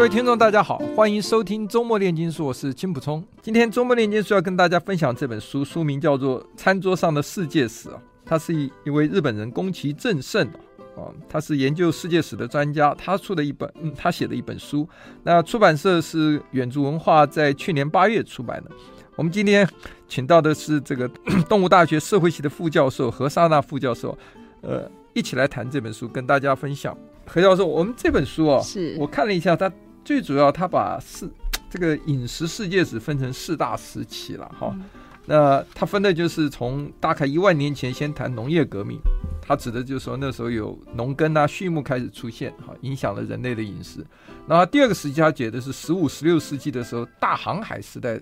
各位听众，大家好，欢迎收听周末炼金术，我是金普聪。今天周末炼金术要跟大家分享这本书，书名叫做《餐桌上的世界史》啊，他是一一位日本人宫崎正胜啊，他是研究世界史的专家，他出的一本，嗯，他写的一本书。那出版社是远足文化，在去年八月出版的。我们今天请到的是这个 动物大学社会系的副教授何莎娜副教授，呃，一起来谈这本书，跟大家分享。何教授，我们这本书啊，是我看了一下他。最主要，他把四这个饮食世界史分成四大时期了哈。嗯、那他分的就是从大概一万年前先谈农业革命，他指的就是说那时候有农耕啊、畜牧开始出现哈，影响了人类的饮食。然后第二个时期，他解的是十五、十六世纪的时候，大航海时代，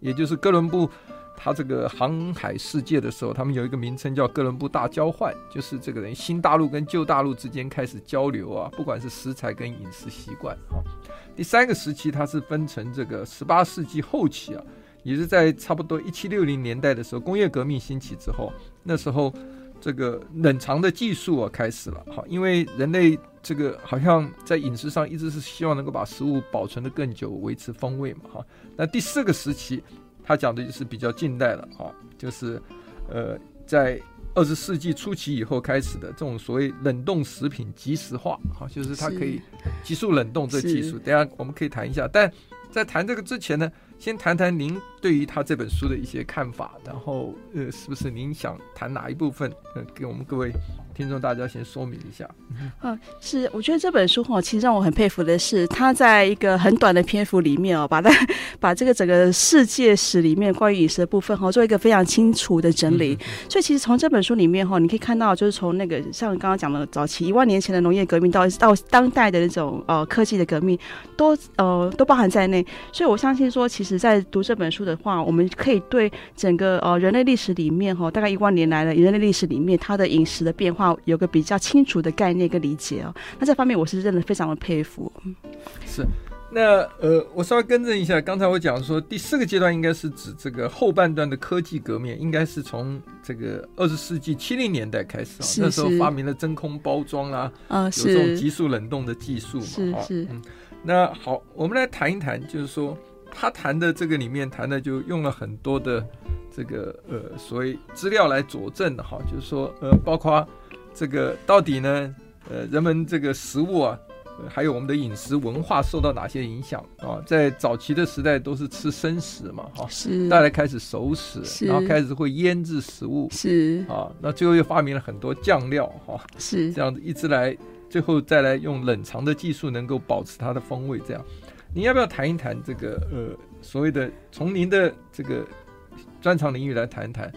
也就是哥伦布。他这个航海世界的时候，他们有一个名称叫哥伦布大交换，就是这个人新大陆跟旧大陆之间开始交流啊，不管是食材跟饮食习惯啊。第三个时期，它是分成这个十八世纪后期啊，也是在差不多一七六零年代的时候，工业革命兴起之后，那时候这个冷藏的技术啊开始了，好，因为人类这个好像在饮食上一直是希望能够把食物保存得更久，维持风味嘛，哈。那第四个时期。他讲的就是比较近代的啊，就是，呃，在二十世纪初期以后开始的这种所谓冷冻食品即时化，哈，就是它可以急速冷冻这技术，等下我们可以谈一下。但在谈这个之前呢，先谈谈您对于他这本书的一些看法，然后呃，是不是您想谈哪一部分？呃，给我们各位听众大家先说明一下。嗯，是，我觉得这本书哈，其实让我很佩服的是，他在一个很短的篇幅里面哦，把它 把这个整个世界史里面关于饮食的部分哈，做一个非常清楚的整理。嗯、所以其实从这本书里面哈，你可以看到，就是从那个像刚刚讲的早期一万年前的农业革命到到当代的那种呃科技的革命，都呃都包含在内。所以我相信说，其实。只在读这本书的话，我们可以对整个呃人类历史里面哈，大概一万年来的人类历史里面，它的饮食的变化有个比较清楚的概念跟理解哦。那这方面我是真的非常的佩服。是，那呃，我稍微更正一下，刚才我讲说第四个阶段应该是指这个后半段的科技革命，应该是从这个二十世纪七零年代开始啊，那时候发明了真空包装啊，啊，有这种急速冷冻的技术嘛，是是。嗯，那好，我们来谈一谈，就是说。他谈的这个里面谈的就用了很多的这个呃所谓资料来佐证的哈，就是说呃包括这个到底呢呃人们这个食物啊，还有我们的饮食文化受到哪些影响啊？在早期的时代都是吃生食嘛哈，是，大家开始熟食，然后开始会腌制食物，是啊，那最后又发明了很多酱料哈，是这样子一直来，最后再来用冷藏的技术能够保持它的风味这样。你要不要谈一谈这个呃所谓的从您的这个专长领域来谈一谈？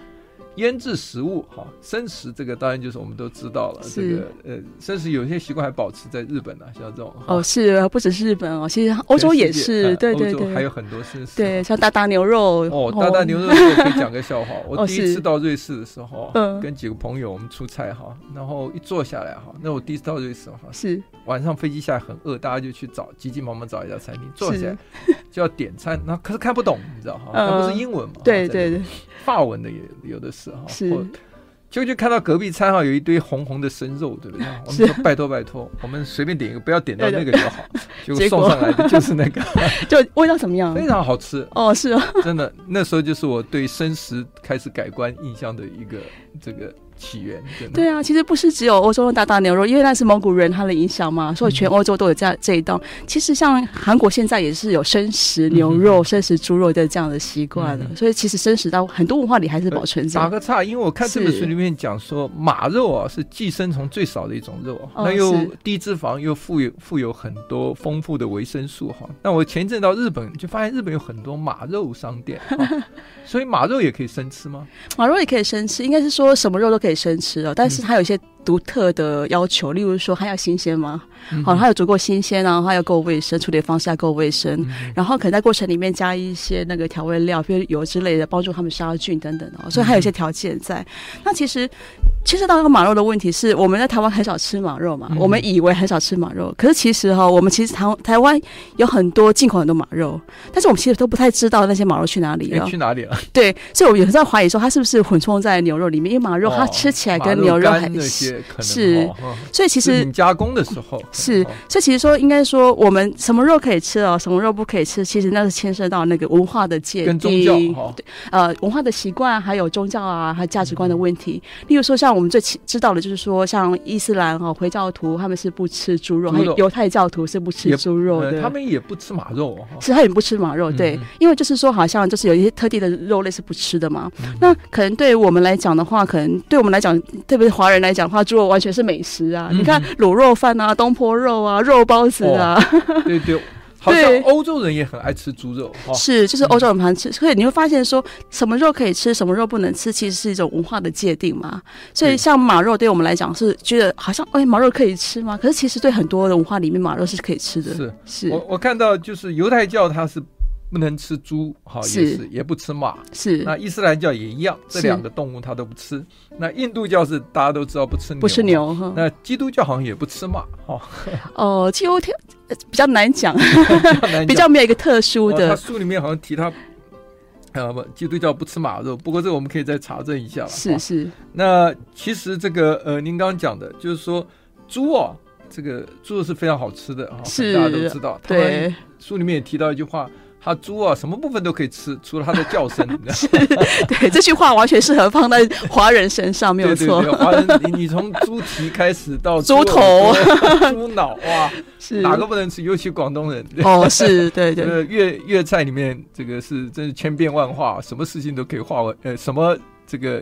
腌制食物哈，生食这个当然就是我们都知道了。这个呃，生食有些习惯还保持在日本呢，像这种哦，是不只是日本哦，其实欧洲也是，对对对，还有很多生食，对，像大大牛肉哦，大大牛肉我可以讲个笑话。我第一次到瑞士的时候，跟几个朋友我们出差哈，然后一坐下来哈，那我第一次到瑞士哈，是晚上飞机下来很饿，大家就去找急急忙忙找一家餐厅坐下来就要点餐，那可是看不懂，你知道哈，那不是英文嘛？对对对，法文的也有的是。是，就就看到隔壁餐哈有一堆红红的生肉，对不对？我们说拜托拜托，我们随便点一个，不要点到那个就好。结果送上来的就是那个，就味道怎么样？非常好吃哦，是啊，真的，那时候就是我对生食开始改观印象的一个这个。起源对啊，其实不是只有欧洲的大大牛肉，因为那是蒙古人他的影响嘛，所以全欧洲都有这样这一道。其实像韩国现在也是有生食牛肉、生食猪肉的这样的习惯的，所以其实生食到很多文化里还是保存着。打个岔，因为我看这本书里面讲说马肉啊是寄生虫最少的一种肉，那又低脂肪又富有富有很多丰富的维生素哈。那我前一阵到日本就发现日本有很多马肉商店，所以马肉也可以生吃吗？马肉也可以生吃，应该是说什么肉都可以。生吃哦，但是它有一些独特的要求，例如说它要新鲜吗？嗯、好，它有足够新鲜，然后它要够卫生，处理方式要够卫生，嗯、然后可能在过程里面加一些那个调味料，比如油之类的，帮助他们杀菌等等哦。所以还有一些条件在。嗯、那其实，其实到那个马肉的问题是，我们在台湾很少吃马肉嘛，嗯、我们以为很少吃马肉，可是其实哈，我们其实台台湾有很多进口很多马肉，但是我们其实都不太知道那些马肉去哪里了，去哪里了？对，所以我有时候怀疑说，它是不是混充在牛肉里面？因为马肉它吃起来跟牛肉还是、所以其实加工的时候 是，所以其实说应该说，我们什么肉可以吃哦，什么肉不可以吃，其实那是牵涉到那个文化的界定，对，呃，文化的习惯，还有宗教啊，还有价值观的问题。例如说，像我们最知道的就是说，像伊斯兰哦回教徒他们是不吃猪肉，还有犹太教徒是不吃猪肉的，他们也不吃马肉，是他也不吃马肉，对，因为就是说，好像就是有一些特定的肉类是不吃的嘛。那可能对于我们来讲的话，可能对我们来讲，特别是华人来讲的话，猪肉完全是美食啊！你看卤肉饭啊，东坡肉啊，肉包子啊，对对。好像欧洲人也很爱吃猪肉，是，就是欧洲人很吃，所以你会发现说什么肉可以吃，什么肉不能吃，其实是一种文化的界定嘛。所以像马肉对我们来讲是觉得好像哎，马肉可以吃吗？可是其实对很多的文化里面，马肉是可以吃的。是是，我我看到就是犹太教它是不能吃猪，好也是也不吃马，是。那伊斯兰教也一样，这两个动物它都不吃。那印度教是大家都知道不吃牛，不吃牛。那基督教好像也不吃马，哈。哦，基督教。比较难讲，比较没有一个特殊的。他书里面好像提他，呃不，基督教不吃马肉。不过这个我们可以再查证一下。是是。那其实这个呃，您刚刚讲的，就是说猪哦，这个猪肉是非常好吃的，是大家都知道。对。书里面也提到一句话。他猪啊，什么部分都可以吃，除了它的叫声。是，对，这句话完全适合放在华人身上，没有错。华人，你你从猪蹄开始到猪 头、猪脑，哇，是哪个不能吃？尤其广东人。哦，是对对。呃，粤粤菜里面，这个是真是千变万化，什么事情都可以化为呃，什么这个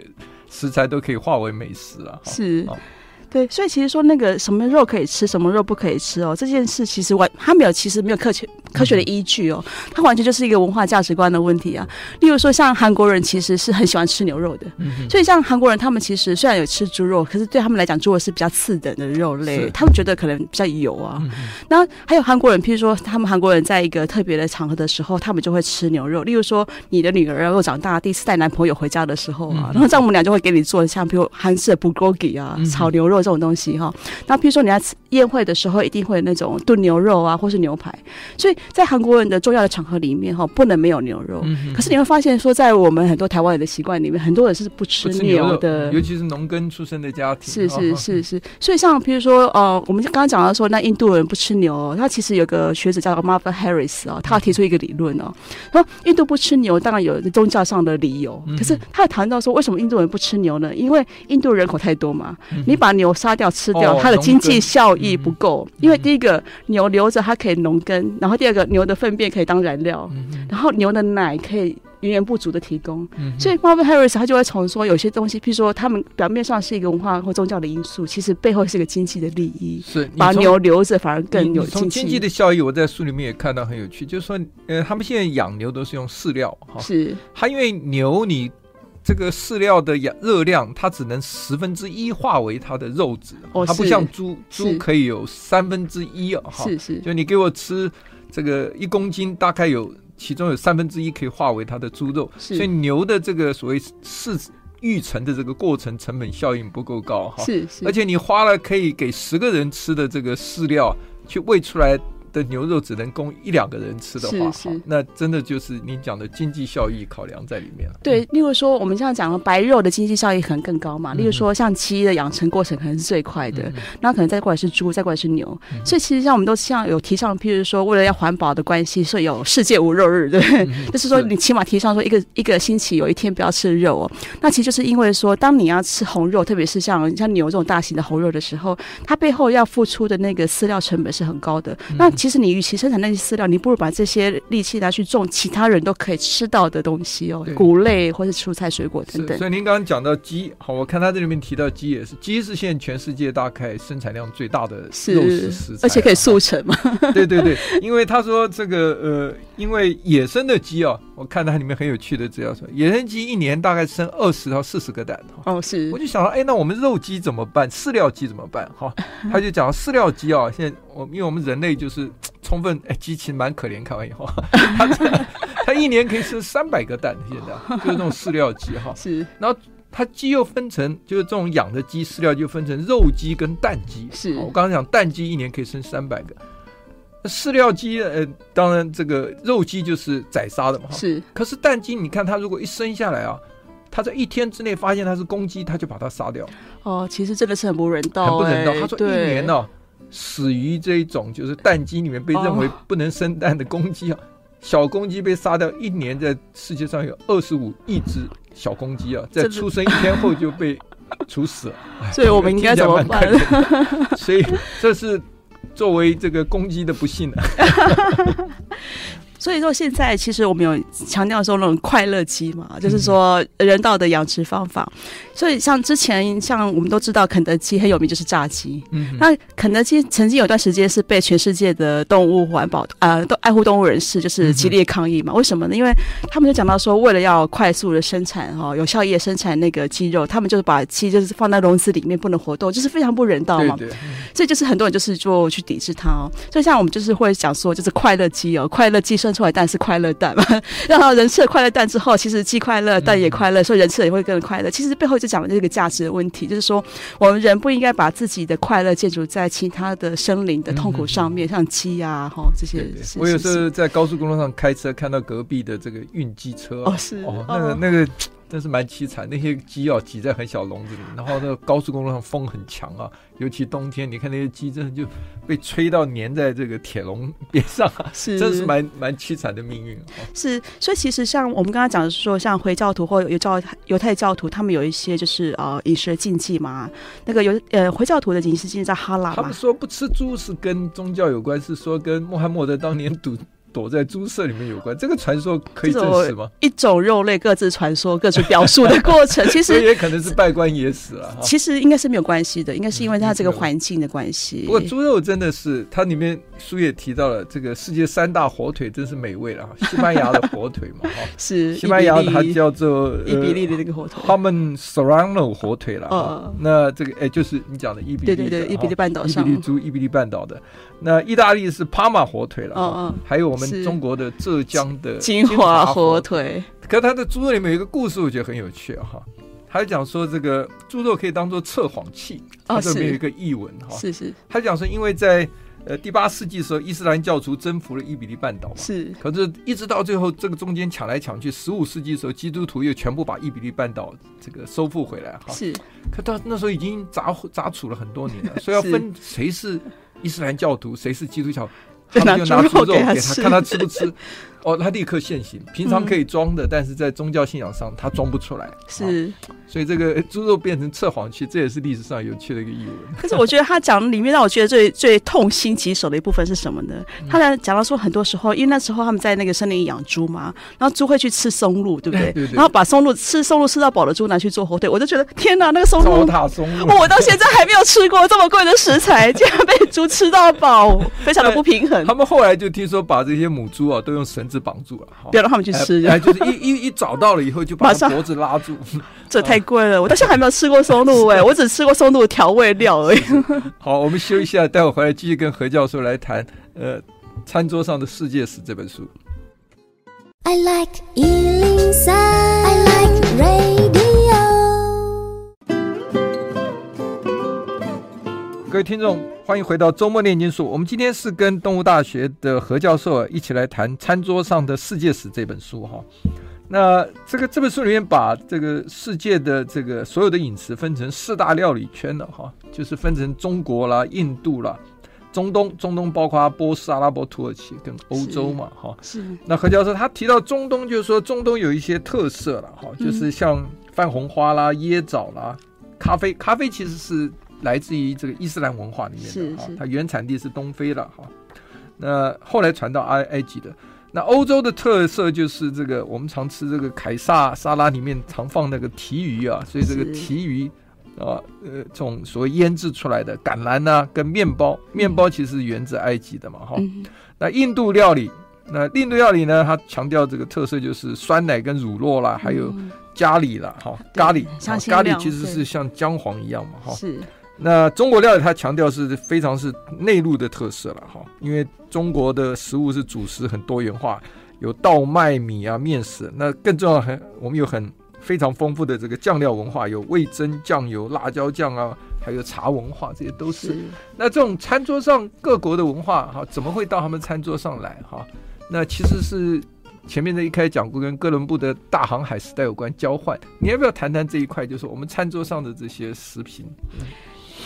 食材都可以化为美食啊。是。对，所以其实说那个什么肉可以吃，什么肉不可以吃哦，这件事其实完，它没有，其实没有科学科学的依据哦，它完全就是一个文化价值观的问题啊。例如说，像韩国人其实是很喜欢吃牛肉的，所以像韩国人他们其实虽然有吃猪肉，可是对他们来讲，猪肉是比较次等的肉类，他们觉得可能比较油啊。那还有韩国人，譬如说他们韩国人在一个特别的场合的时候，他们就会吃牛肉。例如说，你的女儿如果长大第一次带男朋友回家的时候啊，然后丈母娘就会给你做像比如韩式的 bulgogi 啊，炒牛肉。这种东西哈，那譬如说你在吃宴会的时候，一定会有那种炖牛肉啊，或是牛排。所以在韩国人的重要的场合里面哈，不能没有牛肉。嗯、可是你会发现说，在我们很多台湾人的习惯里面，很多人是不吃牛的，牛尤其是农耕出身的家庭。是是是是，所以像譬如说呃，我们刚刚讲到说，那印度人不吃牛，他其实有个学者叫 Marvin Harris 啊，他提出一个理论哦，说印度不吃牛当然有宗教上的理由，可是他谈到说，为什么印度人不吃牛呢？因为印度人口太多嘛，你把牛杀掉吃掉，它的经济效益不够。因为第一个牛留着它可以农耕，然后第二个牛的粪便可以当燃料，然后牛的奶可以源源不绝的提供。所以 Marvin Harris 他就会从说有些东西，譬如说他们表面上是一个文化或宗教的因素，其实背后是一个经济的利益。是把牛留着反而更有经济。经济的效益，我在书里面也看到很有趣，就是说，呃，他们现在养牛都是用饲料哈，是它因为牛你。这个饲料的热热量，它只能十分之一化为它的肉质，哦、它不像猪，猪可以有三分之一啊，哈，是是，就你给我吃这个一公斤，大概有其中有三分之一可以化为它的猪肉，所以牛的这个所谓饲育成的这个过程成本效应不够高哈，是是，而且你花了可以给十个人吃的这个饲料去喂出来。的牛肉只能供一两个人吃的话，是是那真的就是你讲的经济效益考量在里面了。对，例如说我们现在讲了，白肉的经济效益可能更高嘛。例如说像鸡的养成过程可能是最快的，那、嗯、可能再过来是猪，再过来是牛。嗯、所以其实像我们都像有提倡，譬如说为了要环保的关系，所以有世界无肉日，对，嗯、就是说你起码提倡说一个一个星期有一天不要吃肉哦。那其实就是因为说，当你要吃红肉，特别是像像牛这种大型的红肉的时候，它背后要付出的那个饲料成本是很高的。嗯、那其实你与其生产那些饲料，你不如把这些力气拿去种其他人都可以吃到的东西哦，谷类或者蔬菜水果等等。所以您刚刚讲到鸡，好，我看他这里面提到鸡也是，鸡是现在全世界大概生产量最大的肉食食材，而且可以速成嘛。对对对，因为他说这个呃，因为野生的鸡啊，我看它里面很有趣的资料说，野生鸡一年大概生二十到四十个蛋。哦，是。我就想到，哎，那我们肉鸡怎么办？饲料鸡怎么办？哈，他就讲饲料鸡啊，现在我因为我们人类就是充分，哎，鸡其实蛮可怜，看完以后，它它一年可以生三百个蛋，现在 就是那种饲料鸡哈。是。然后它鸡又分成，就是这种养的鸡饲料就分成肉鸡跟蛋鸡。是。我刚刚讲蛋鸡一年可以生三百个。饲料鸡，呃，当然这个肉鸡就是宰杀的嘛，是。可是蛋鸡，你看它如果一生下来啊，它在一天之内发现它是公鸡，它就把它杀掉。哦，其实真的是很不人道，很不人道。他说一年呢、啊，死于这一种就是蛋鸡里面被认为不能生蛋的公鸡啊，哦、小公鸡被杀掉，一年在世界上有二十五亿只小公鸡啊，在出生一天后就被处死了。所以我们应该怎么办？所以这是。作为这个公鸡的不幸呢？所以说现在其实我们有强调说那种快乐鸡嘛，就是说人道的养殖方法。所以像之前像我们都知道肯德基很有名就是炸鸡，嗯，那肯德基曾经有段时间是被全世界的动物环保呃都爱护动物人士就是激烈抗议嘛。为什么呢？因为他们就讲到说，为了要快速的生产哈，有效益生产那个鸡肉，他们就是把鸡就是放在笼子里面不能活动，就是非常不人道嘛。对对。所以就是很多人就是就去抵制它哦。所以像我们就是会讲说，就是快乐鸡哦，快乐鸡生出来蛋是快乐蛋嘛，然后人吃了快乐蛋之后，其实鸡快乐，蛋也快乐，所以人吃了也会更快乐。其实背后就讲的这个价值的问题，就是说我们人不应该把自己的快乐建筑在其他的生灵的痛苦上面，像鸡啊哈这些。我有时候在高速公路上开车，看到隔壁的这个运机车哦，是哦，那个那个。真是蛮凄惨，那些鸡要挤在很小笼子里，然后那个高速公路上风很强啊，尤其冬天，你看那些鸡真的就被吹到粘在这个铁笼边上啊，是，真是蛮蛮凄惨的命运。是，所以其实像我们刚刚讲的是说，像回教徒或犹教犹太教徒，他们有一些就是呃饮食的禁忌嘛，那个有呃回教徒的饮食禁忌在哈拉，他们说不吃猪是跟宗教有关，是说跟穆罕默德当年赌。躲在猪舍里面有关，这个传说可以证实吗？一种肉类各自传说、各自表述的过程，其实也可能是拜官野史了。其实应该是没有关系的，应该是因为它这个环境的关系。不过猪肉真的是，它里面书也提到了，这个世界三大火腿真是美味了。西班牙的火腿嘛，哈，是西班牙它叫做伊比利的那个火腿，他们 Serrano 火腿了。哦，那这个哎，就是你讲的伊比利，对对对，伊比利半岛上，伊比利猪，伊比利半岛的。那意大利是帕玛火腿了。嗯嗯，还有我们中国的。浙江的金华火腿，可是它的猪肉里面有一个故事，我觉得很有趣哈。他讲说这个猪肉可以当做测谎器，它这边有一个译文哈。是是，他讲说，因为在呃第八世纪的时候，伊斯兰教徒征服了伊比利半岛嘛，是。可是，一直到最后，这个中间抢来抢去，十五世纪的时候，基督徒又全部把伊比利半岛这个收复回来哈。是。可到那时候已经杂杂处了很多年了，所以要分谁是伊斯兰教徒，谁是基督教。他们就拿猪肉给他，看他吃不吃。哦，他立刻现形。平常可以装的，但是在宗教信仰上，他装不出来。是，所以这个猪肉变成测谎器，这也是历史上有趣的一个译文。可是我觉得他讲里面让我觉得最最痛心疾首的一部分是什么呢？他在讲到说，很多时候，因为那时候他们在那个森林里养猪嘛，然后猪会去吃松露，对不对？然后把松露吃松露吃到饱的猪拿去做火腿，我就觉得天哪，那个松露，松露，我到现在还没有吃过这么贵的食材，竟然被猪吃到饱，非常的不平衡。他们后来就听说把这些母猪啊都用绳子绑住了。不要让他们去吃，哎，就是一一一找到了以后就把脖子拉住，这太贵了。我到现在还没有吃过松露哎，我只吃过松露调味料而已。好，我们休息一下，待会回来继续跟何教授来谈呃《餐桌上的世界史》这本书。I like 103, I like radio。位听众。欢迎回到周末炼金术。我们今天是跟动物大学的何教授一起来谈《餐桌上的世界史》这本书哈。那这个这本书里面把这个世界的这个所有的饮食分成四大料理圈了哈，就是分成中国啦、印度啦、中东。中东包括波斯、阿拉伯、土耳其跟欧洲嘛哈。是。那何教授他提到中东，就是说中东有一些特色了哈，就是像番红花啦、椰枣啦、咖啡。咖啡其实是。来自于这个伊斯兰文化里面的哈，它原产地是东非了哈。那后来传到埃埃及的。那欧洲的特色就是这个，我们常吃这个凯撒沙拉里面常放那个提鱼啊，所以这个提鱼啊，呃，这种所谓腌制出来的橄榄呐、啊，跟面包，面包其实源自埃及的嘛哈。那印度料理那印度料理呢，它强调这个特色就是酸奶跟乳酪啦，还有咖喱啦，哈、嗯，咖喱，咖喱其实是像姜黄一样嘛，哈。是。那中国料理它强调是非常是内陆的特色了，哈，因为中国的食物是主食很多元化，有稻麦米啊、面食，那更重要很，我们有很非常丰富的这个酱料文化，有味增、酱油、辣椒酱啊。还有茶文化，这些都是。是那这种餐桌上各国的文化，哈，怎么会到他们餐桌上来？哈，那其实是前面的一开始讲过，跟哥伦布的大航海时代有关交换。你要不要谈谈这一块？就是我们餐桌上的这些食品。嗯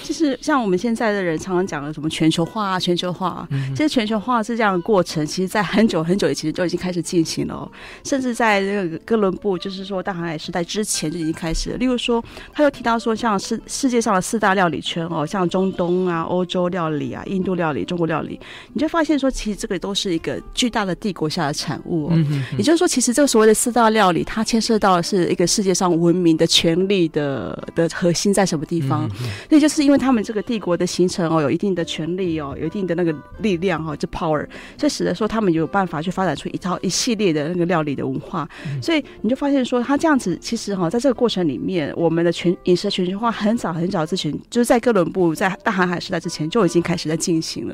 其实像我们现在的人常常讲的什么全球化啊，全球化啊，其实全球化是这样的过程，其实在很久很久以前就已经开始进行了，甚至在这个哥伦布，就是说大航海时代之前就已经开始了。例如说，他又提到说，像世世界上的四大料理圈哦，像中东啊、欧洲料理啊、印度料理、中国料理，你就发现说，其实这个都是一个巨大的帝国下的产物哦。也就是说，其实这个所谓的四大料理，它牵涉到的是一个世界上文明的权利的的核心在什么地方，那就是因为。他们这个帝国的形成哦，有一定的权力哦，有一定的那个力量哈，就 power，这使得说他们有办法去发展出一套一系列的那个料理的文化。嗯、所以你就发现说，他这样子其实哈，在这个过程里面，我们的全饮食全球化很早很早之前，就是在哥伦布在大航海时代之前就已经开始在进行了。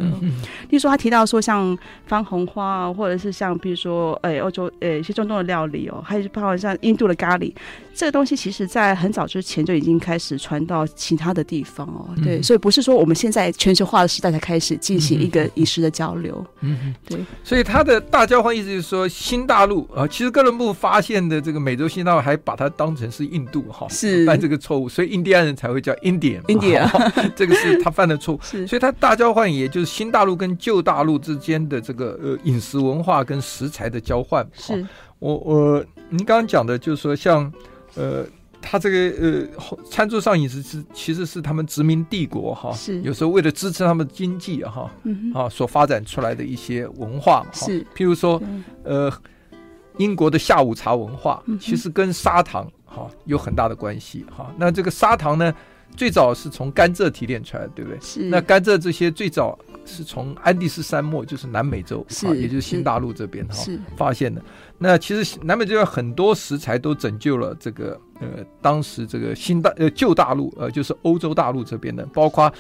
例如说，他提到说，像番红花啊，或者是像比如说，哎，欧洲呃一些中东的料理哦，还有包括像印度的咖喱，这个东西其实在很早之前就已经开始传到其他的地方哦。对，所以不是说我们现在全球化的时代才开始进行一个饮食的交流。嗯，对。所以它的大交换意思就是说，新大陆啊，其实哥伦布发现的这个美洲新大陆，还把它当成是印度哈，是犯这个错误，所以印第安人才会叫 Indian，Indian，这个是他犯的错误。是，所以他大交换也就是新大陆跟旧大陆之间的这个呃饮食文化跟食材的交换。是，我我您刚刚讲的就是说像呃。他这个呃，餐桌上饮食是其实是他们殖民帝国哈，是有时候为了支持他们经济哈，嗯、啊所发展出来的一些文化嘛，是譬如说呃，英国的下午茶文化其实跟砂糖哈有很大的关系哈。那这个砂糖呢，最早是从甘蔗提炼出来的，对不对？是。那甘蔗这些最早是从安第斯山脉，就是南美洲是，也就是新大陆这边哈发现的。那其实南美洲有很多食材都拯救了这个呃，当时这个新大呃旧大陆呃，就是欧洲大陆这边的，包括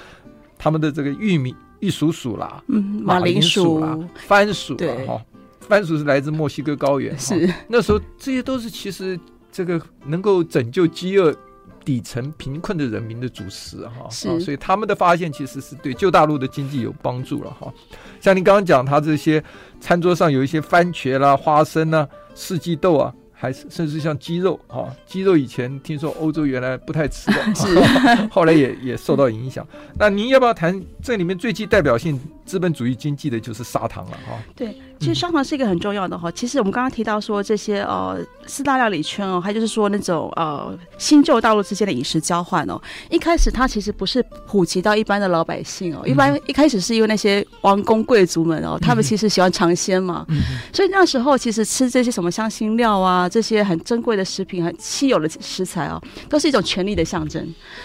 他们的这个玉米、玉蜀黍啦，嗯，马铃薯啦，番薯啦，哈，番薯是来自墨西哥高原，是。那时候这些都是其实这个能够拯救饥饿底层贫困的人民的主食哈，是，所以他们的发现其实是对旧大陆的经济有帮助了哈。像您刚刚讲，他这些餐桌上有一些番茄啦、花生啊、四季豆啊，还是甚至像鸡肉哈，鸡肉以前听说欧洲原来不太吃的，是，后来也也受到影响。那您要不要谈这里面最具代表性资本主义经济的就是砂糖了哈？对。其实砂糖是一个很重要的哈。其实我们刚刚提到说这些呃四大料理圈哦，还就是说那种呃新旧大陆之间的饮食交换哦。一开始它其实不是普及到一般的老百姓哦，一般一开始是因为那些王公贵族们哦，他们其实喜欢尝鲜嘛，所以那时候其实吃这些什么香辛料啊，这些很珍贵的食品、很稀有的食材哦，都是一种权力的象征。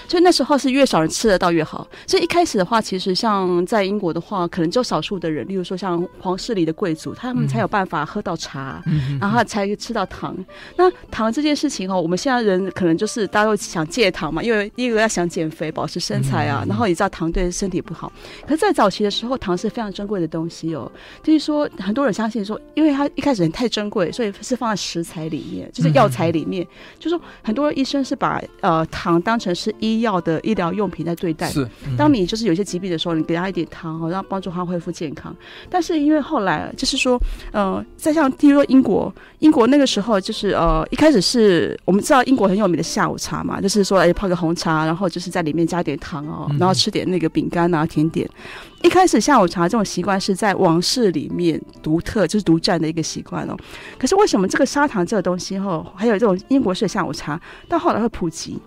所以那时候是越少人吃得到越好。所以一开始的话，其实像在英国的话，可能就少数的人，例如说像皇室里的贵族。他们才有办法喝到茶，嗯、然后才吃到糖。嗯、那糖这件事情哦，我们现在人可能就是大家都想戒糖嘛，因为一个要想减肥、保持身材啊，嗯、然后也知道糖对身体不好。可是，在早期的时候，糖是非常珍贵的东西哦。就是说，很多人相信说，因为它一开始太珍贵，所以是放在食材里面，就是药材里面。嗯、就是说，很多医生是把呃糖当成是医药的医疗用品在对待。是，嗯、当你就是有些疾病的时候，你给他一点糖哦，然后帮助他恢复健康。但是因为后来就是。说，呃，再像，比如说英国，英国那个时候就是，呃，一开始是我们知道英国很有名的下午茶嘛，就是说，哎，泡个红茶，然后就是在里面加点糖哦，然后吃点那个饼干啊、甜点。一开始下午茶这种习惯是在王室里面独特，就是独占的一个习惯哦。可是为什么这个砂糖这个东西后，还有这种英国式的下午茶，到后来会普及？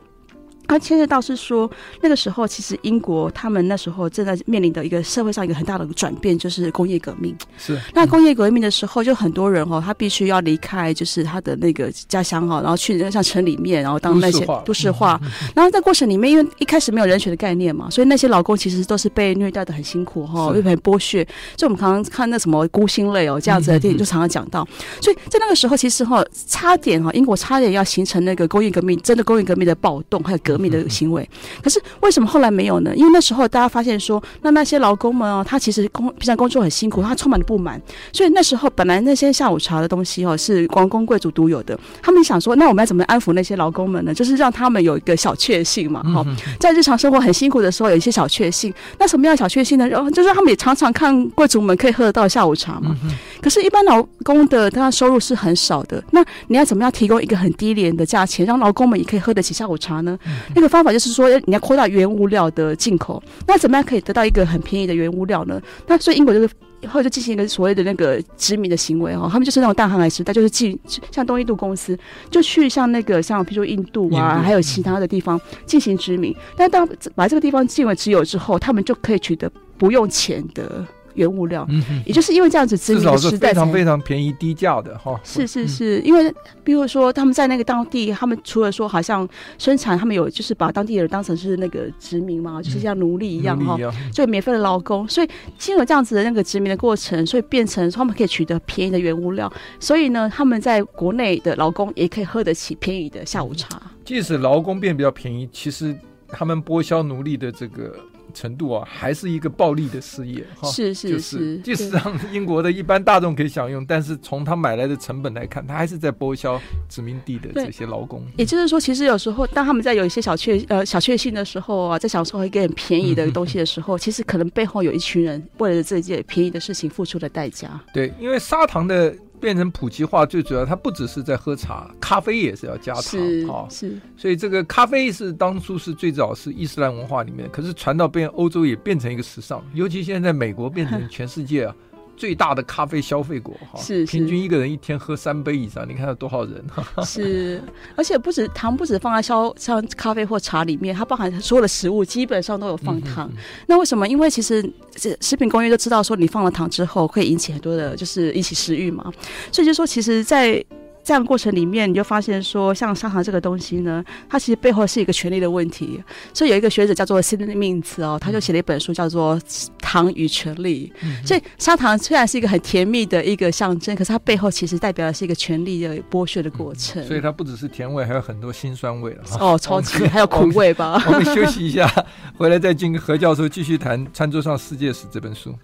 它牵涉到是说，那个时候其实英国他们那时候正在面临的一个社会上一个很大的转变，就是工业革命。是。那工业革命的时候，就很多人哦，他必须要离开，就是他的那个家乡哈，然后去像城里面，然后当那些都市化。然后在过程里面，因为一开始没有人权的概念嘛，所以那些劳工其实都是被虐待的很辛苦哈，又被剥削。就我们常常看那什么孤星泪哦这样子的电影，就常常讲到。所以在那个时候，其实哈，差点哈，英国差点要形成那个工业革命，真的工业革命的暴动，还有革。的行为，可是为什么后来没有呢？因为那时候大家发现说，那那些劳工们哦，他其实工平常工作很辛苦，他充满了不满，所以那时候本来那些下午茶的东西哦是王公贵族独有的，他们想说，那我们要怎么安抚那些劳工们呢？就是让他们有一个小确幸嘛，哈，在日常生活很辛苦的时候有一些小确幸。那什么样的小确幸呢？然后就是他们也常常看贵族们可以喝得到下午茶嘛。可是，一般劳工的他的收入是很少的，那你要怎么样提供一个很低廉的价钱，让劳工们也可以喝得起下午茶呢？那个方法就是说，你要扩大原物料的进口。那怎么样可以得到一个很便宜的原物料呢？那所以英国这个后来就进行一个所谓的那个殖民的行为哦，他们就是那种大航海时代，就是进像东印度公司就去像那个像比如说印度啊，度还有其他的地方进行殖民。但当把这个地方进为持有之后，他们就可以取得不用钱的。原物料，嗯，也就是因为这样子，殖民的时代非常非常便宜低价的哈。是是是，因为比如说他们在那个当地，他们除了说好像生产，他们有就是把当地人当成是那个殖民嘛，就是像奴隶一样哈，就免费的劳工。所以，经有这样子的那个殖民的过程，所以变成他们可以取得便宜的原物料。所以呢，他们在国内的劳工也可以喝得起便宜的下午茶。即使劳工变比较便宜，其实他们剥削奴隶的这个。程度啊，还是一个暴利的事业哈。是是是，就是 即使让英国的一般大众可以享用，但是从他买来的成本来看，他还是在剥削殖民地的这些劳工。也就是说，其实有时候当他们在有一些小确呃小确幸的时候啊，在享受一个很便宜的东西的时候，其实可能背后有一群人为了这件便宜的事情付出了代价。对，因为砂糖的。变成普及化，最主要它不只是在喝茶，咖啡也是要加糖啊。是，所以这个咖啡是当初是最早是伊斯兰文化里面，可是传到变欧洲也变成一个时尚，尤其现在在美国变成全世界啊。最大的咖啡消费国哈，是，是平均一个人一天喝三杯以上，你看有多少人？是，而且不止糖，不止放在消像咖啡或茶里面，它包含所有的食物基本上都有放糖。嗯嗯嗯，那为什么？因为其实这食品工业都知道说，你放了糖之后会引起很多的，就是引起食欲嘛。所以就说，其实，在这样过程里面，你就发现说，像砂糖这个东西呢，它其实背后是一个权力的问题。所以有一个学者叫做 Sidney Mintz 哦，他就写了一本书，叫做《糖与权力》。嗯、所以砂糖虽然是一个很甜蜜的一个象征，可是它背后其实代表的是一个权力的剥削的过程。嗯、所以它不只是甜味，还有很多辛酸味了。哦，超级还有苦味吧？我们休息一下，回来再跟何教授继续谈《餐桌上世界史》这本书。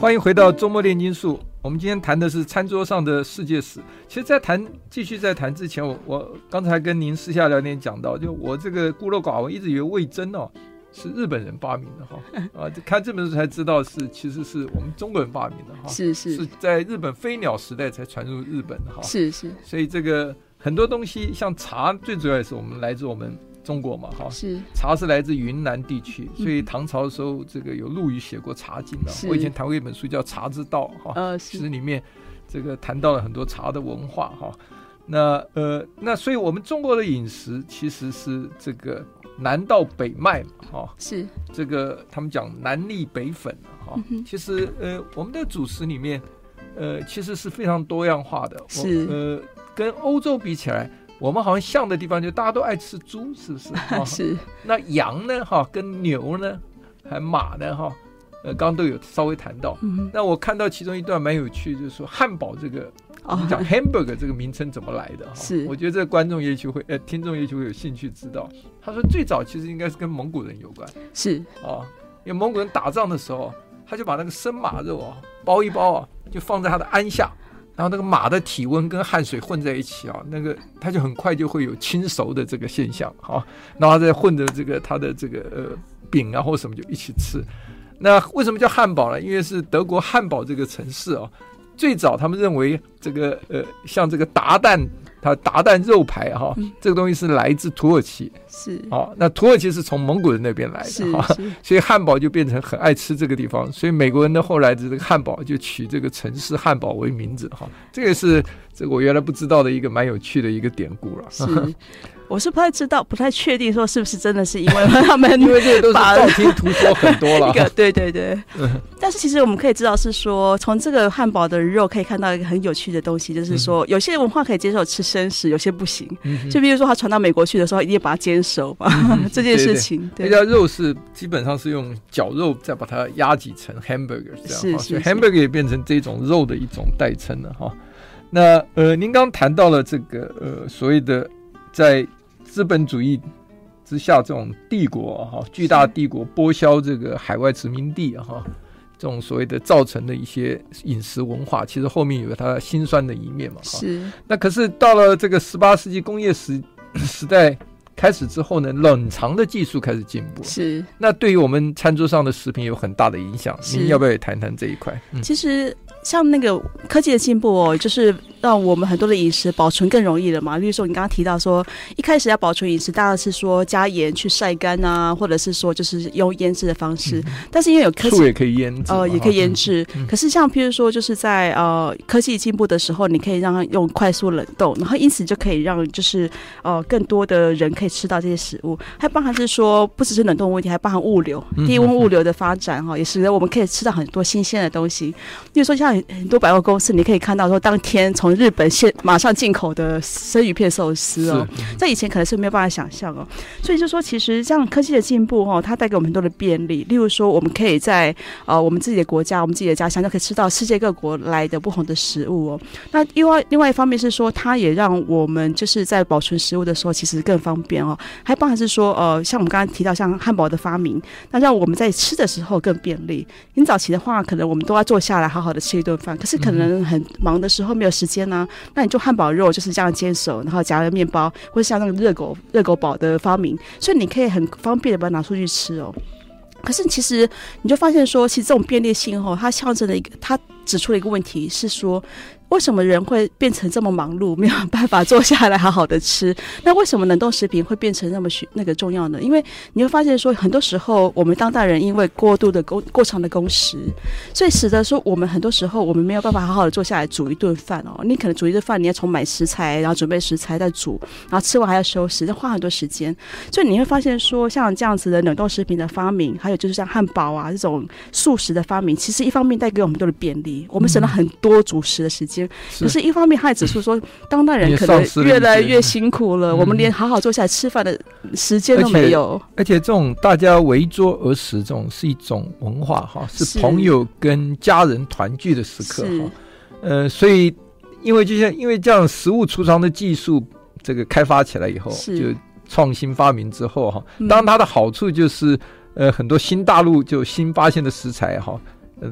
欢迎回到周末炼金术。我们今天谈的是餐桌上的世界史。其实，在谈继续在谈之前，我我刚才跟您私下聊天讲到，就我这个孤陋寡闻，一直以为味噌哦是日本人发明的哈 啊，看这本书才知道是其实是我们中国人发明的哈，是是是在日本飞鸟时代才传入日本的哈，是是。所以这个很多东西，像茶，最主要也是我们来自我们。中国嘛，哈，是。茶是来自云南地区，所以唐朝的时候，这个有陆羽写过《茶经》的。我以前谈过一本书叫《茶之道》，哈，呃，其实里面这个谈到了很多茶的文化，哈。那呃，那所以我们中国的饮食其实是这个南到北脉嘛，哈，是。这个他们讲南力北粉，哈。其实呃，我们的主食里面，呃，其实是非常多样化的，是。呃，跟欧洲比起来。我们好像像的地方，就大家都爱吃猪，是不是？是。那羊呢？哈，跟牛呢，还马呢？哈，呃，刚刚都有稍微谈到。嗯。那我看到其中一段蛮有趣，就是说汉堡这个，讲 hamburger 这个名称怎么来的？哈，是。我觉得这个观众也许会，呃，听众也许会有兴趣知道。他说最早其实应该是跟蒙古人有关。是。啊，因为蒙古人打仗的时候，他就把那个生马肉啊包一包啊，就放在他的鞍下。然后那个马的体温跟汗水混在一起啊，那个它就很快就会有轻熟的这个现象啊，然后再混着这个它的这个呃饼啊或什么就一起吃。那为什么叫汉堡呢？因为是德国汉堡这个城市啊，最早他们认为这个呃像这个达旦它达旦肉排哈，这个东西是来自土耳其，是哦，那土耳其是从蒙古人那边来的哈，所以汉堡就变成很爱吃这个地方，所以美国人的后来的这个汉堡就取这个城市汉堡为名字哈，这个是这个我原来不知道的一个蛮有趣的一个典故了。是。我是不太知道，不太确定说是不是真的是因为 他们因为这个都是道听途说很多了。一个对对对，但是其实我们可以知道是说，从这个汉堡的肉可以看到一个很有趣的东西，就是说有些文化可以接受吃生食，有些不行。就比如说他传到美国去的时候，一定要把它煎熟嘛，这件事情。那家肉是基本上是用绞肉再把它压挤成 hamburger 这样，所以 hamburger 也变成这种肉的一种代称了哈。那呃，您刚谈到了这个呃所谓的在资本主义之下，这种帝国哈，巨大帝国剥削这个海外殖民地哈，这种所谓的造成的一些饮食文化，其实后面有它辛酸的一面嘛。是。那可是到了这个十八世纪工业时 时代开始之后呢，冷藏的技术开始进步。是。那对于我们餐桌上的食品有很大的影响。您要不要也谈谈这一块？嗯、其实。像那个科技的进步哦，就是让我们很多的饮食保存更容易了嘛。例如说，你刚刚提到说，一开始要保存饮食，大概是说加盐去晒干啊，或者是说就是用腌制的方式。嗯、但是因为有科技，醋也可以腌制，呃，也可以腌制。嗯、可是像譬如说，就是在呃科技进步的时候，你可以让它用快速冷冻，然后因此就可以让就是呃更多的人可以吃到这些食物。还包含是说，不只是冷冻问题，还包含物流，低温物流的发展哈，也使得我们可以吃到很多新鲜的东西。例如说像。很多百货公司，你可以看到说，当天从日本现马上进口的生鱼片寿司哦，在以前可能是没有办法想象哦。所以就说，其实这样科技的进步哦，它带给我们很多的便利。例如说，我们可以在呃我们自己的国家、我们自己的家乡，就可以吃到世界各国来的不同的食物哦。那另外另外一方面是说，它也让我们就是在保存食物的时候，其实更方便哦。还包含是说，呃，像我们刚刚提到像汉堡的发明，那让我们在吃的时候更便利。很早期的话，可能我们都要坐下来好好的吃一顿饭。可是可能很忙的时候没有时间呢、啊，那你就汉堡肉就是这样煎熟，然后夹了面包，或者像那个热狗热狗堡的发明，所以你可以很方便的把它拿出去吃哦。可是其实你就发现说，其实这种便利性哦，它象征的一个，它指出了一个问题是说。为什么人会变成这么忙碌，没有办法坐下来好好的吃？那为什么冷冻食品会变成那么需那个重要呢？因为你会发现说，很多时候我们当代人因为过度的工过长的工时，所以使得说我们很多时候我们没有办法好好的坐下来煮一顿饭哦。你可能煮一顿饭，你要从买食材，然后准备食材再煮，然后吃完还要收拾，要花很多时间。所以你会发现说，像这样子的冷冻食品的发明，还有就是像汉堡啊这种速食的发明，其实一方面带给我们多的便利，我们省了很多主食的时间。可是，一方面，他也指出说，当代人可能越来越辛苦了，我们连好好坐下来吃饭的时间都没有。而且，这种大家围桌而食，这种是一种文化哈，是朋友跟家人团聚的时刻哈。呃，所以，因为就像因为这样食物储藏的技术这个开发起来以后，就创新发明之后哈，当它的好处就是呃，很多新大陆就新发现的食材哈。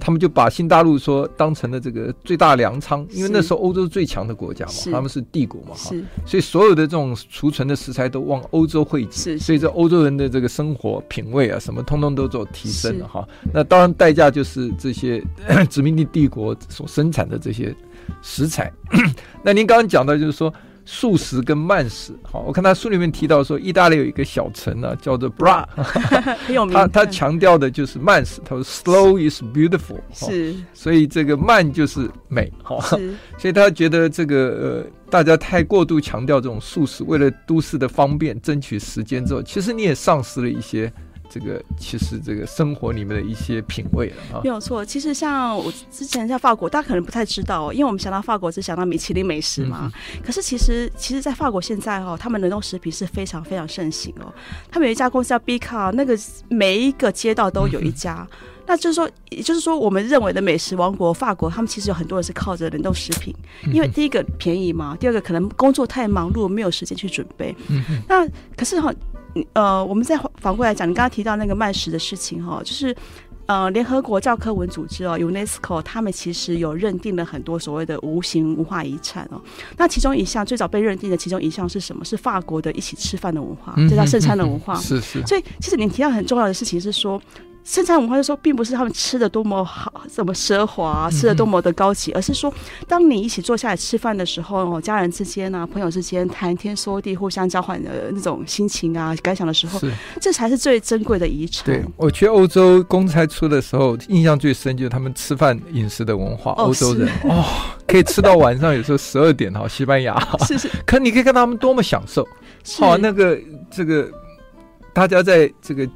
他们就把新大陆说当成了这个最大粮仓，因为那时候欧洲是最强的国家嘛，他们是帝国嘛，哈，所以所有的这种储存的食材都往欧洲汇集，所以这欧洲人的这个生活品味啊，什么通通都做提升了哈。那当然代价就是这些殖民地帝国所生产的这些食材。那您刚刚讲到就是说。速食跟慢食，好，我看他书里面提到说，意大利有一个小城呢、啊，叫做 Bra，很有名。他他强调的就是慢食，他说 Slow is beautiful，是，所以这个慢就是美，哈，所以他觉得这个呃，大家太过度强调这种素食，为了都市的方便争取时间之后，其实你也丧失了一些。这个其实这个生活里面的一些品味了啊，没有错。其实像我之前在法国，大家可能不太知道哦，因为我们想到法国只想到米其林美食嘛。嗯、可是其实，其实，在法国现在哦，他们冷冻食品是非常非常盛行哦。他们有一家公司叫 b i c a 那个每一个街道都有一家。嗯、那就是说，也就是说，我们认为的美食王国法国，他们其实有很多人是靠着冷冻食品，因为第一个便宜嘛，第二个可能工作太忙碌，没有时间去准备。那可是哈。呃，我们再反过来讲，你刚刚提到那个麦食的事情哈，就是呃，联合国教科文组织哦，UNESCO，他们其实有认定了很多所谓的无形文化遗产哦。那其中一项最早被认定的其中一项是什么？是法国的一起吃饭的文化，这叫圣餐的文化。是是。所以其实你提到很重要的事情是说。生产文化就说，并不是他们吃的多么好，怎么奢华，吃的多么的高级，嗯、而是说，当你一起坐下来吃饭的时候，哦，家人之间啊，朋友之间谈天说地，互相交换的那种心情啊、感想的时候，这才是最珍贵的遗产。对，我去欧洲公差出的时候，印象最深就是他们吃饭饮食的文化，欧、哦、洲人哦，可以吃到晚上，有时候十二点哈，西班牙。是是，可你可以看他们多么享受，哦，那个这个大家在这个。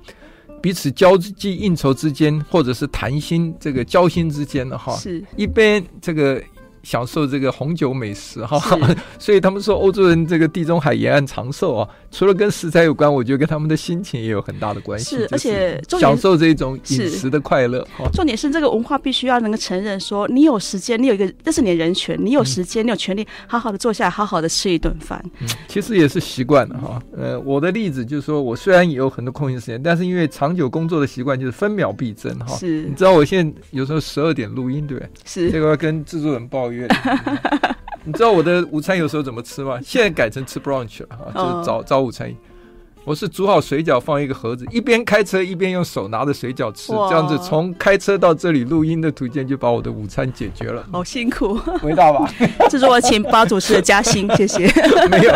彼此交际应酬之间，或者是谈心这个交心之间的哈，是一边这个。享受这个红酒美食哈，所以他们说欧洲人这个地中海沿岸长寿啊，除了跟食材有关，我觉得跟他们的心情也有很大的关系。是，而且享受这种饮食的快乐。重点是这个文化必须要能够承认说，你有时间，你有一个，这是你的人权，你有时间，你有权利好好的坐下来，好好的吃一顿饭。嗯，其实也是习惯了哈。呃，我的例子就是说，我虽然也有很多空闲时间，但是因为长久工作的习惯，就是分秒必争哈。是，你知道我现在有时候十二点录音，对不对？是，这个要跟制作人报。你知道我的午餐有时候怎么吃吗？现在改成吃 brunch 了啊，就是早早午餐。我是煮好水饺放一个盒子，一边开车一边用手拿着水饺吃，这样子从开车到这里录音的途间就把我的午餐解决了。好辛苦，伟大吧？这是我请八主持的加薪，谢谢。没有，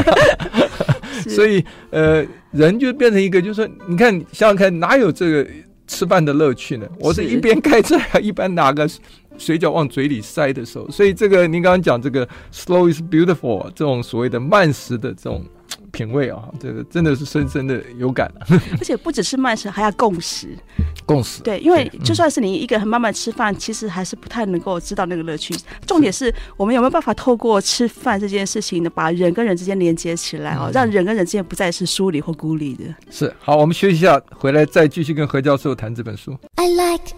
所以呃，人就变成一个，就是说，你看想想看，哪有这个吃饭的乐趣呢？我是一边开车，还一边拿个。水饺往嘴里塞的时候，所以这个您刚刚讲这个 slow is beautiful 这种所谓的慢食的这种品味啊，这个真的是深深的有感。而且不只是慢食，还要共识。共识。对，因为就算是你一个人慢慢吃饭，其实还是不太能够知道那个乐趣。重点是我们有没有办法透过吃饭这件事情呢，把人跟人之间连接起来哦，让人跟人之间不再是疏离或孤立的。是。好，我们休息一下，回来再继续跟何教授谈这本书。I like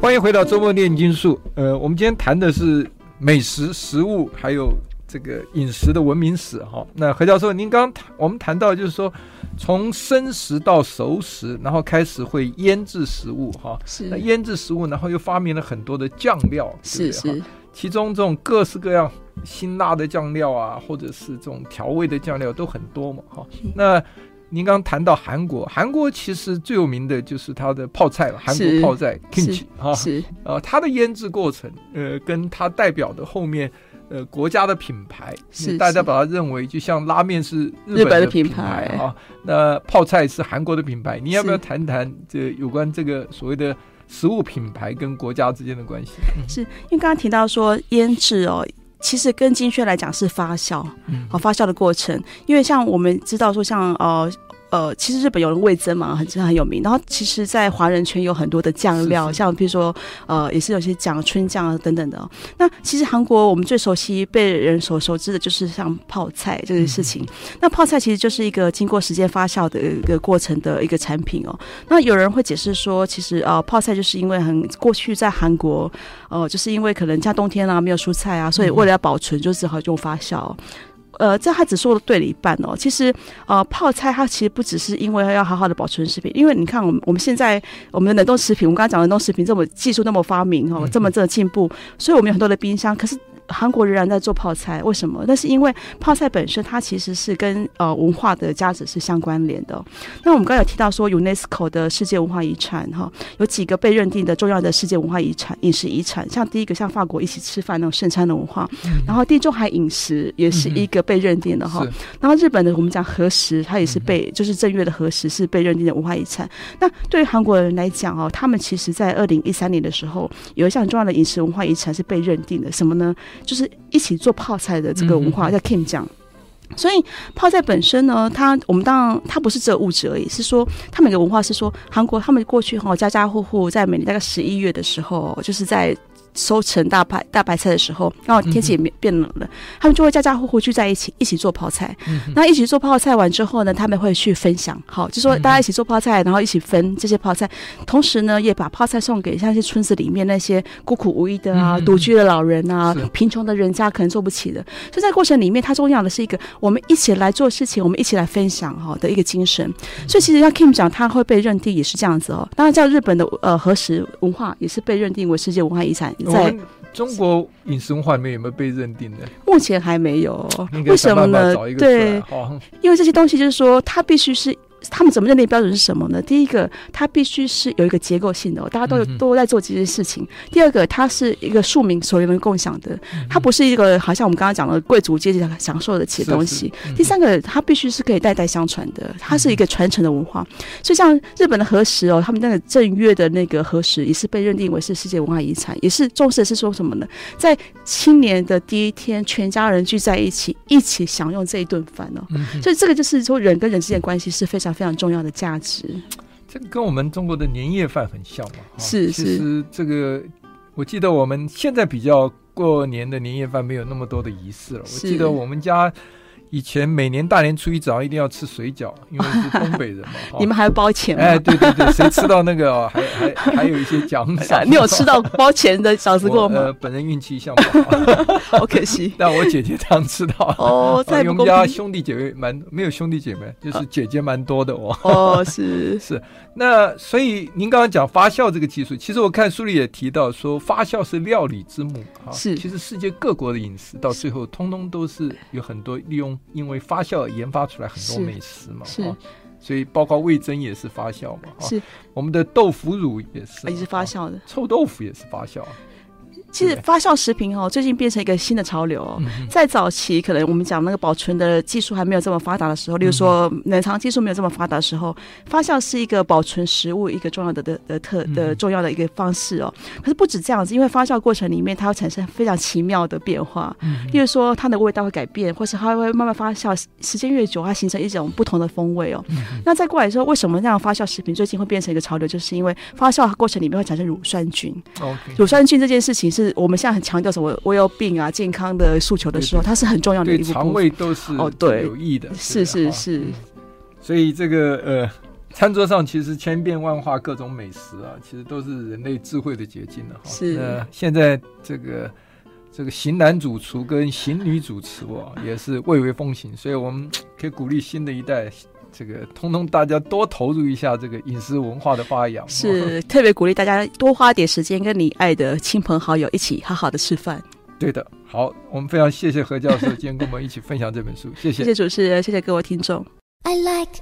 欢迎回到周末炼金术。呃，我们今天谈的是美食、食物，还有这个饮食的文明史。哈，那何教授，您刚刚谈我们谈到，就是说从生食到熟食，然后开始会腌制食物。哈，是。那腌制食物，然后又发明了很多的酱料，是是。其中这种各式各样辛辣的酱料啊，或者是这种调味的酱料都很多嘛。哈，那。您刚刚谈到韩国，韩国其实最有名的就是它的泡菜了，韩国泡菜 kimchi 哈，是呃，它的腌制过程，呃，跟它代表的后面，呃，国家的品牌，是大家把它认为就像拉面是日本的品牌啊，那泡菜是韩国的品牌，你要不要谈谈这有关这个所谓的食物品牌跟国家之间的关系？是因为刚刚提到说腌制哦。其实跟精确来讲是发酵，嗯，好发酵的过程，因为像我们知道说像呃。呃，其实日本有人味增嘛，很很有名。然后，其实，在华人圈有很多的酱料，是是像比如说，呃，也是有些酱春酱啊等等的。那其实韩国我们最熟悉、被人所熟知的就是像泡菜这件事情。嗯、那泡菜其实就是一个经过时间发酵的一个过程的一个产品哦。那有人会解释说，其实呃，泡菜就是因为很过去在韩国，呃，就是因为可能像冬天啊没有蔬菜啊，所以为了要保存，就只好用发酵。呃，这他只说的对了一半哦。其实，呃，泡菜它其实不只是因为要好好的保存食品，因为你看，我们我们现在我们的冷冻食品，我们刚刚讲的冷冻食品这么技术那么发明哦，这么这么进步，所以我们有很多的冰箱，可是。韩国仍然在做泡菜，为什么？那是因为泡菜本身它其实是跟呃文化的价值是相关联的。那我们刚才有提到说，UNESCO 的世界文化遗产哈，有几个被认定的重要的世界文化遗产饮食遗产，像第一个像法国一起吃饭那种圣餐的文化，然后地中海饮食也是一个被认定的哈。然后日本的我们讲和食，它也是被就是正月的和食是被认定的文化遗产。那对于韩国人来讲哦，他们其实在二零一三年的时候有一项重要的饮食文化遗产是被认定的，什么呢？就是一起做泡菜的这个文化叫 Kim 酱，所以泡菜本身呢，它我们当然它不是只有物质而已，是说它每个文化是说韩国他们过去哈家家户户在每年大概十一月的时候，就是在。收成大白大白菜的时候，然后天气也变变冷了，嗯、他们就会家家户户聚在一起，一起做泡菜。那一起做泡菜完之后呢，他们会去分享，好，就说大家一起做泡菜，然后一起分这些泡菜，同时呢，也把泡菜送给像一些村子里面那些孤苦无依的啊、独、嗯、居的老人啊、贫穷的人家可能做不起的。所以在过程里面，它重要的是一个我们一起来做事情，我们一起来分享哈的一个精神。所以其实像 Kim 讲，他会被认定也是这样子哦。当然，在日本的呃和食文化也是被认定为世界文化遗产。在中国饮食文化里面有没有被认定的？目前还没有。为什么呢？对，因为这些东西就是说，它必须是。他们怎么认定标准是什么呢？第一个，它必须是有一个结构性的，大家都有都在做这件事情。第二个，它是一个庶民所有人共享的，它不是一个好像我们刚刚讲的贵族阶级享受得起的东西。第三个，它必须是可以代代相传的，它是一个传承的文化。所以像日本的和食哦，他们那个正月的那个和食也是被认定为是世界文化遗产，也是重视的是说什么呢？在新年的第一天，全家人聚在一起，一起享用这一顿饭哦。所以这个就是说人跟人之间的关系是非常。非常重要的价值，这个跟我们中国的年夜饭很像嘛。是是，其实这个我记得我们现在比较过年的年夜饭没有那么多的仪式了。我记得我们家。以前每年大年初一早上一定要吃水饺，因为是东北人嘛。你们还要包钱吗？哎，对对对，谁吃到那个、哦、还 还还有一些奖赏。你有吃到包钱的饺子过吗？呃，本人运气像不好，好可惜。但我姐姐常吃到。哦，在我们家兄弟姐妹蛮没有兄弟姐妹，就是姐姐蛮多的哦。哦，是是。那所以您刚刚讲发酵这个技术，其实我看书里也提到说，发酵是料理之母啊。是。其实世界各国的饮食到最后，通通都是有很多利用。因为发酵而研发出来很多美食嘛，是，是所以包括味增也是发酵嘛，是，我们的豆腐乳也是，也是发酵的，臭豆腐也是发酵。其实发酵食品哦，最近变成一个新的潮流哦。在早期，可能我们讲那个保存的技术还没有这么发达的时候，例如说冷藏技术没有这么发达的时候，发酵是一个保存食物一个重要的的的特的重要的一个方式哦。可是不止这样子，因为发酵过程里面它会产生非常奇妙的变化，例如说它的味道会改变，或是它会慢慢发酵，时间越久，它形成一种不同的风味哦。那再过来说，为什么这样发酵食品最近会变成一个潮流？就是因为发酵过程里面会产生乳酸菌。乳酸菌这件事情是。我们现在很强调什么 well-being 啊，健康的诉求的时候，它是很重要的一部分。肠胃都是哦，对，有益的。是是是。所以这个呃，餐桌上其实千变万化，各种美食啊，其实都是人类智慧的结晶了哈。是。那现在这个这个型男主厨跟型女主厨啊，也是蔚为风行，所以我们可以鼓励新的一代。这个通通大家多投入一下这个饮食文化的发扬，是 特别鼓励大家多花点时间跟你爱的亲朋好友一起好好的吃饭。对的，好，我们非常谢谢何教授今天跟我们一起分享这本书，谢谢，谢谢主持人，谢谢各位听众。I like